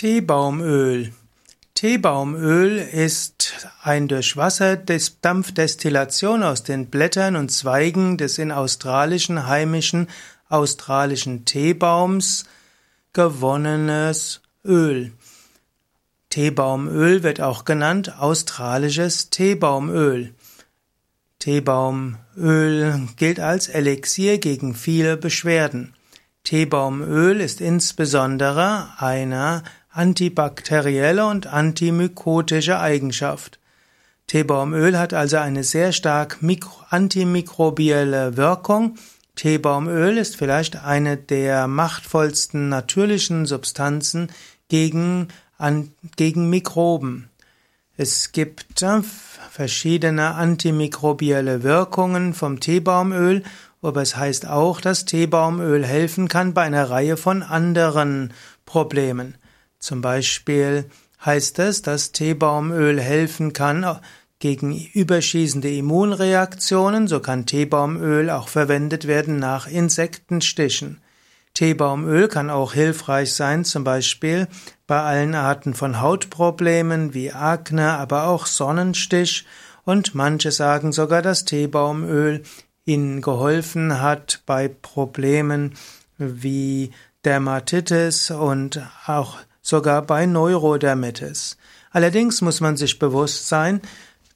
Teebaumöl. Teebaumöl ist ein durch Wasserdampfdestillation aus den Blättern und Zweigen des in australischen heimischen australischen Teebaums gewonnenes Öl. Teebaumöl wird auch genannt australisches Teebaumöl. Teebaumöl gilt als Elixier gegen viele Beschwerden. Teebaumöl ist insbesondere eine antibakterielle und antimykotische Eigenschaft. Teebaumöl hat also eine sehr stark antimikrobielle Wirkung. Teebaumöl ist vielleicht eine der machtvollsten natürlichen Substanzen gegen, an, gegen Mikroben. Es gibt äh, verschiedene antimikrobielle Wirkungen vom Teebaumöl, aber es heißt auch, dass Teebaumöl helfen kann bei einer Reihe von anderen Problemen. Zum Beispiel heißt es, dass Teebaumöl helfen kann gegen überschießende Immunreaktionen. So kann Teebaumöl auch verwendet werden nach Insektenstichen. Teebaumöl kann auch hilfreich sein, zum Beispiel bei allen Arten von Hautproblemen wie Akne, aber auch Sonnenstich. Und manche sagen sogar, dass Teebaumöl ihnen geholfen hat bei Problemen wie Dermatitis und auch sogar bei Neurodermitis. Allerdings muss man sich bewusst sein,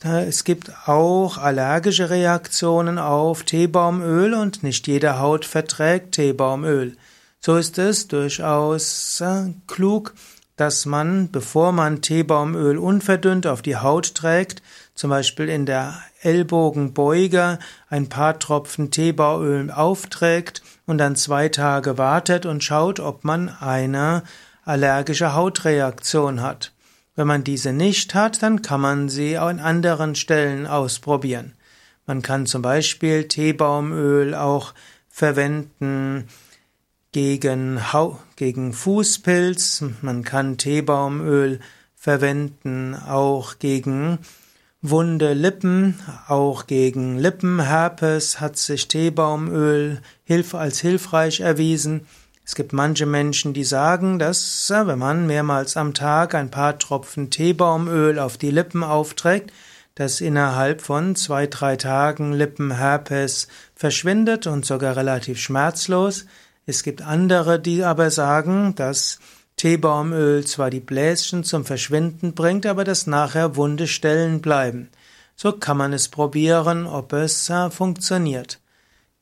es gibt auch allergische Reaktionen auf Teebaumöl und nicht jede Haut verträgt Teebaumöl. So ist es durchaus äh, klug, dass man, bevor man Teebaumöl unverdünnt auf die Haut trägt, zum Beispiel in der Ellbogenbeuge ein paar Tropfen Teebaumöl aufträgt und dann zwei Tage wartet und schaut, ob man eine allergische Hautreaktion hat. Wenn man diese nicht hat, dann kann man sie an anderen Stellen ausprobieren. Man kann zum Beispiel Teebaumöl auch verwenden gegen, gegen Fußpilz. Man kann Teebaumöl verwenden auch gegen wunde Lippen, auch gegen Lippenherpes hat sich Teebaumöl als hilfreich erwiesen. Es gibt manche Menschen, die sagen, dass wenn man mehrmals am Tag ein paar Tropfen Teebaumöl auf die Lippen aufträgt, dass innerhalb von zwei, drei Tagen Lippenherpes verschwindet und sogar relativ schmerzlos. Es gibt andere, die aber sagen, dass Teebaumöl zwar die Bläschen zum Verschwinden bringt, aber dass nachher wunde Stellen bleiben. So kann man es probieren, ob es äh, funktioniert.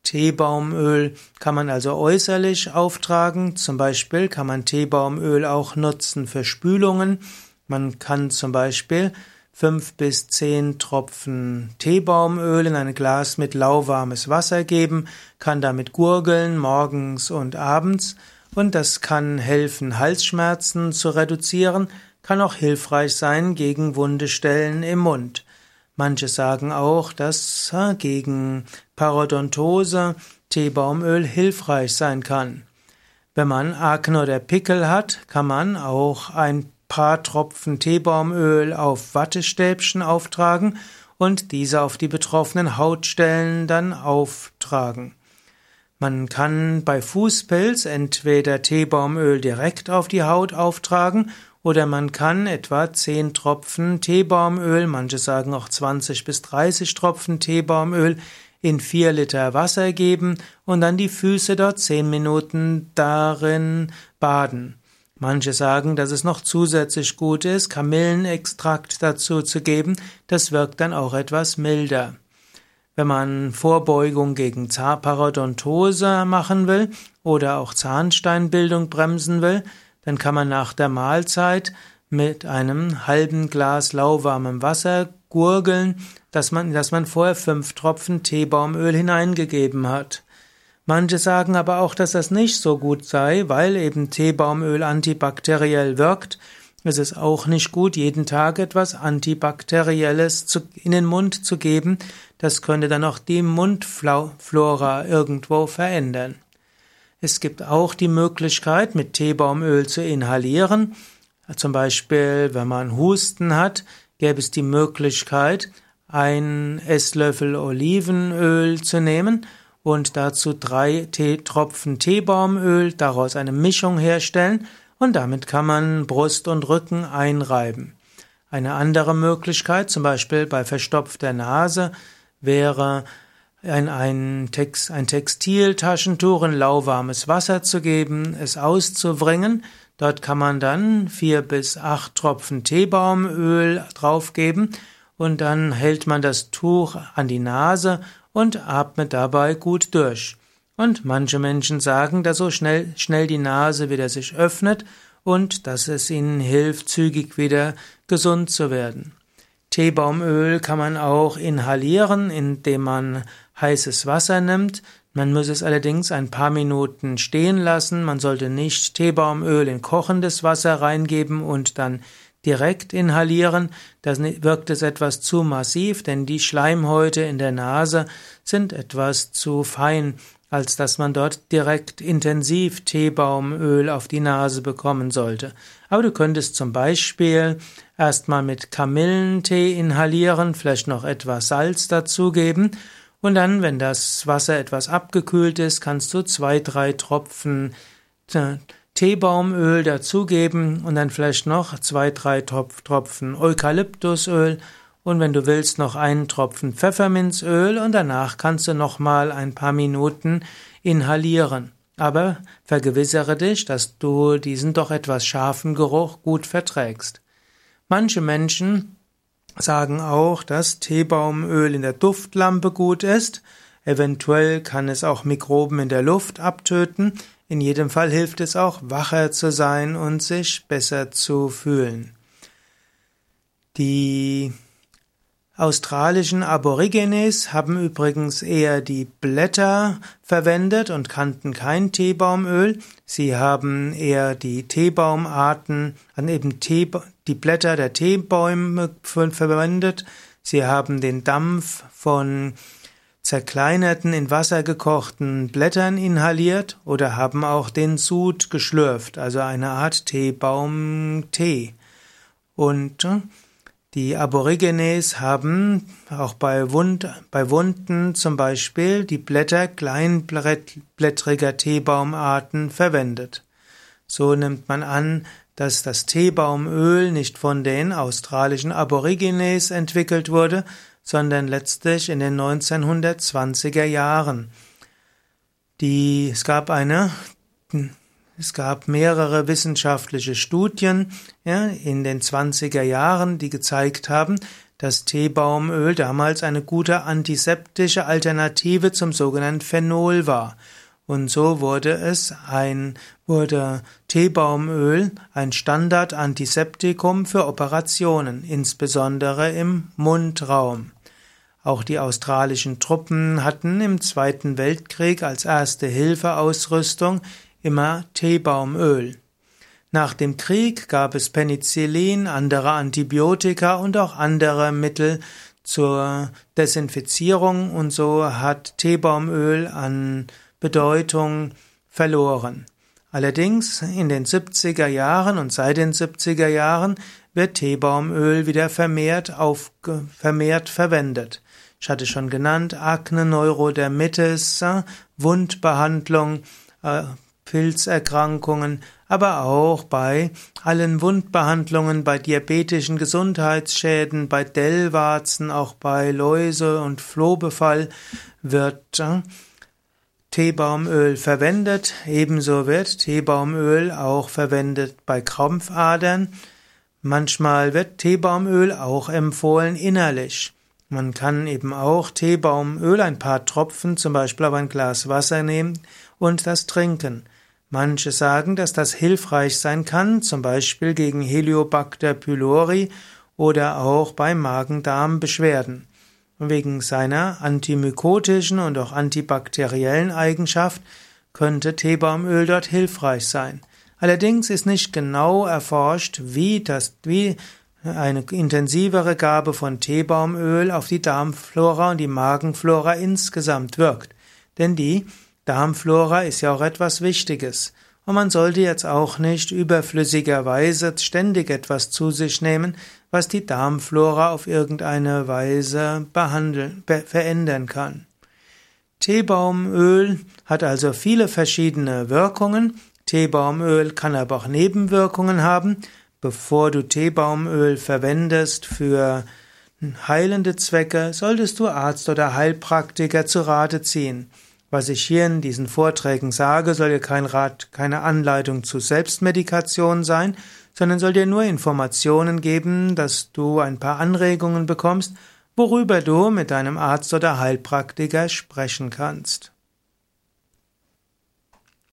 Teebaumöl kann man also äußerlich auftragen. Zum Beispiel kann man Teebaumöl auch nutzen für Spülungen. Man kann zum Beispiel fünf bis zehn Tropfen Teebaumöl in ein Glas mit lauwarmes Wasser geben, kann damit gurgeln morgens und abends und das kann helfen, Halsschmerzen zu reduzieren, kann auch hilfreich sein gegen wunde Stellen im Mund. Manche sagen auch, dass gegen Parodontose Teebaumöl hilfreich sein kann. Wenn man Akne oder Pickel hat, kann man auch ein paar Tropfen Teebaumöl auf Wattestäbchen auftragen und diese auf die betroffenen Hautstellen dann auftragen. Man kann bei Fußpilz entweder Teebaumöl direkt auf die Haut auftragen oder man kann etwa 10 Tropfen Teebaumöl, manche sagen auch 20 bis 30 Tropfen Teebaumöl in 4 Liter Wasser geben und dann die Füße dort 10 Minuten darin baden. Manche sagen, dass es noch zusätzlich gut ist, Kamillenextrakt dazu zu geben, das wirkt dann auch etwas milder. Wenn man Vorbeugung gegen Paradontose machen will oder auch Zahnsteinbildung bremsen will, dann kann man nach der Mahlzeit mit einem halben Glas lauwarmem Wasser gurgeln, dass man, dass man vorher fünf Tropfen Teebaumöl hineingegeben hat. Manche sagen aber auch, dass das nicht so gut sei, weil eben Teebaumöl antibakteriell wirkt. Es ist auch nicht gut, jeden Tag etwas Antibakterielles zu, in den Mund zu geben. Das könnte dann auch die Mundflora irgendwo verändern. Es gibt auch die Möglichkeit, mit Teebaumöl zu inhalieren. Zum Beispiel, wenn man Husten hat, gäbe es die Möglichkeit, ein Esslöffel Olivenöl zu nehmen und dazu drei Tee Tropfen Teebaumöl, daraus eine Mischung herstellen und damit kann man Brust und Rücken einreiben. Eine andere Möglichkeit, zum Beispiel bei verstopfter Nase, wäre ein, ein, Text, ein Textiltaschentuch in lauwarmes Wasser zu geben, es auszubringen. Dort kann man dann vier bis acht Tropfen Teebaumöl draufgeben und dann hält man das Tuch an die Nase und atmet dabei gut durch. Und manche Menschen sagen, dass so schnell, schnell die Nase wieder sich öffnet und dass es ihnen hilft, zügig wieder gesund zu werden. Teebaumöl kann man auch inhalieren, indem man heißes Wasser nimmt. Man muss es allerdings ein paar Minuten stehen lassen. Man sollte nicht Teebaumöl in kochendes Wasser reingeben und dann direkt inhalieren. Das wirkt es etwas zu massiv, denn die Schleimhäute in der Nase sind etwas zu fein, als dass man dort direkt intensiv Teebaumöl auf die Nase bekommen sollte. Aber du könntest zum Beispiel erstmal mit Kamillentee inhalieren, vielleicht noch etwas Salz dazugeben und dann, wenn das Wasser etwas abgekühlt ist, kannst du zwei, drei Tropfen äh, Teebaumöl dazugeben und dann vielleicht noch zwei, drei Tropfen Eukalyptusöl und wenn du willst noch einen Tropfen Pfefferminzöl und danach kannst du noch mal ein paar Minuten inhalieren. Aber vergewissere dich, dass du diesen doch etwas scharfen Geruch gut verträgst. Manche Menschen sagen auch, dass Teebaumöl in der Duftlampe gut ist. Eventuell kann es auch Mikroben in der Luft abtöten. In jedem Fall hilft es auch, wacher zu sein und sich besser zu fühlen. Die australischen Aborigines haben übrigens eher die Blätter verwendet und kannten kein Teebaumöl. Sie haben eher die Teebaumarten, an eben Tee, die Blätter der Teebäume verwendet. Sie haben den Dampf von zerkleinerten, in Wasser gekochten Blättern inhaliert oder haben auch den Sud geschlürft, also eine Art Teebaumtee. Und äh, die Aborigines haben auch bei, Wund, bei Wunden zum Beispiel die Blätter kleinblättriger Teebaumarten verwendet. So nimmt man an, dass das Teebaumöl nicht von den australischen Aborigines entwickelt wurde, sondern letztlich in den 1920er Jahren. Die, es gab eine es gab mehrere wissenschaftliche Studien ja, in den 20er Jahren, die gezeigt haben, dass Teebaumöl damals eine gute antiseptische Alternative zum sogenannten Phenol war. Und so wurde es ein, wurde Teebaumöl ein Standard-Antiseptikum für Operationen, insbesondere im Mundraum. Auch die australischen Truppen hatten im Zweiten Weltkrieg als erste Hilfeausrüstung immer Teebaumöl. Nach dem Krieg gab es Penicillin, andere Antibiotika und auch andere Mittel zur Desinfizierung und so hat Teebaumöl an Bedeutung verloren. Allerdings in den 70er Jahren und seit den 70er Jahren wird Teebaumöl wieder vermehrt, auf, vermehrt verwendet. Ich hatte schon genannt, Akne, Neurodermitis, Wundbehandlung, äh, Pilzerkrankungen, aber auch bei allen Wundbehandlungen, bei diabetischen Gesundheitsschäden, bei Dellwarzen, auch bei Läuse und Flohbefall wird äh, Teebaumöl verwendet. Ebenso wird Teebaumöl auch verwendet bei Krampfadern. Manchmal wird Teebaumöl auch empfohlen innerlich. Man kann eben auch Teebaumöl, ein paar Tropfen, zum Beispiel auf ein Glas Wasser nehmen und das trinken. Manche sagen, dass das hilfreich sein kann, zum Beispiel gegen Heliobacter pylori oder auch bei Magen-Darm-Beschwerden. Wegen seiner antimykotischen und auch antibakteriellen Eigenschaft könnte Teebaumöl dort hilfreich sein. Allerdings ist nicht genau erforscht, wie das, wie eine intensivere Gabe von Teebaumöl auf die Darmflora und die Magenflora insgesamt wirkt. Denn die Darmflora ist ja auch etwas Wichtiges. Und man sollte jetzt auch nicht überflüssigerweise ständig etwas zu sich nehmen, was die Darmflora auf irgendeine Weise behandeln, verändern kann. Teebaumöl hat also viele verschiedene Wirkungen. Teebaumöl kann aber auch Nebenwirkungen haben. Bevor du Teebaumöl verwendest für heilende Zwecke, solltest du Arzt oder Heilpraktiker zu Rate ziehen. Was ich hier in diesen Vorträgen sage, soll dir kein Rat, keine Anleitung zu Selbstmedikation sein, sondern soll dir nur Informationen geben, dass du ein paar Anregungen bekommst, worüber du mit deinem Arzt oder Heilpraktiker sprechen kannst.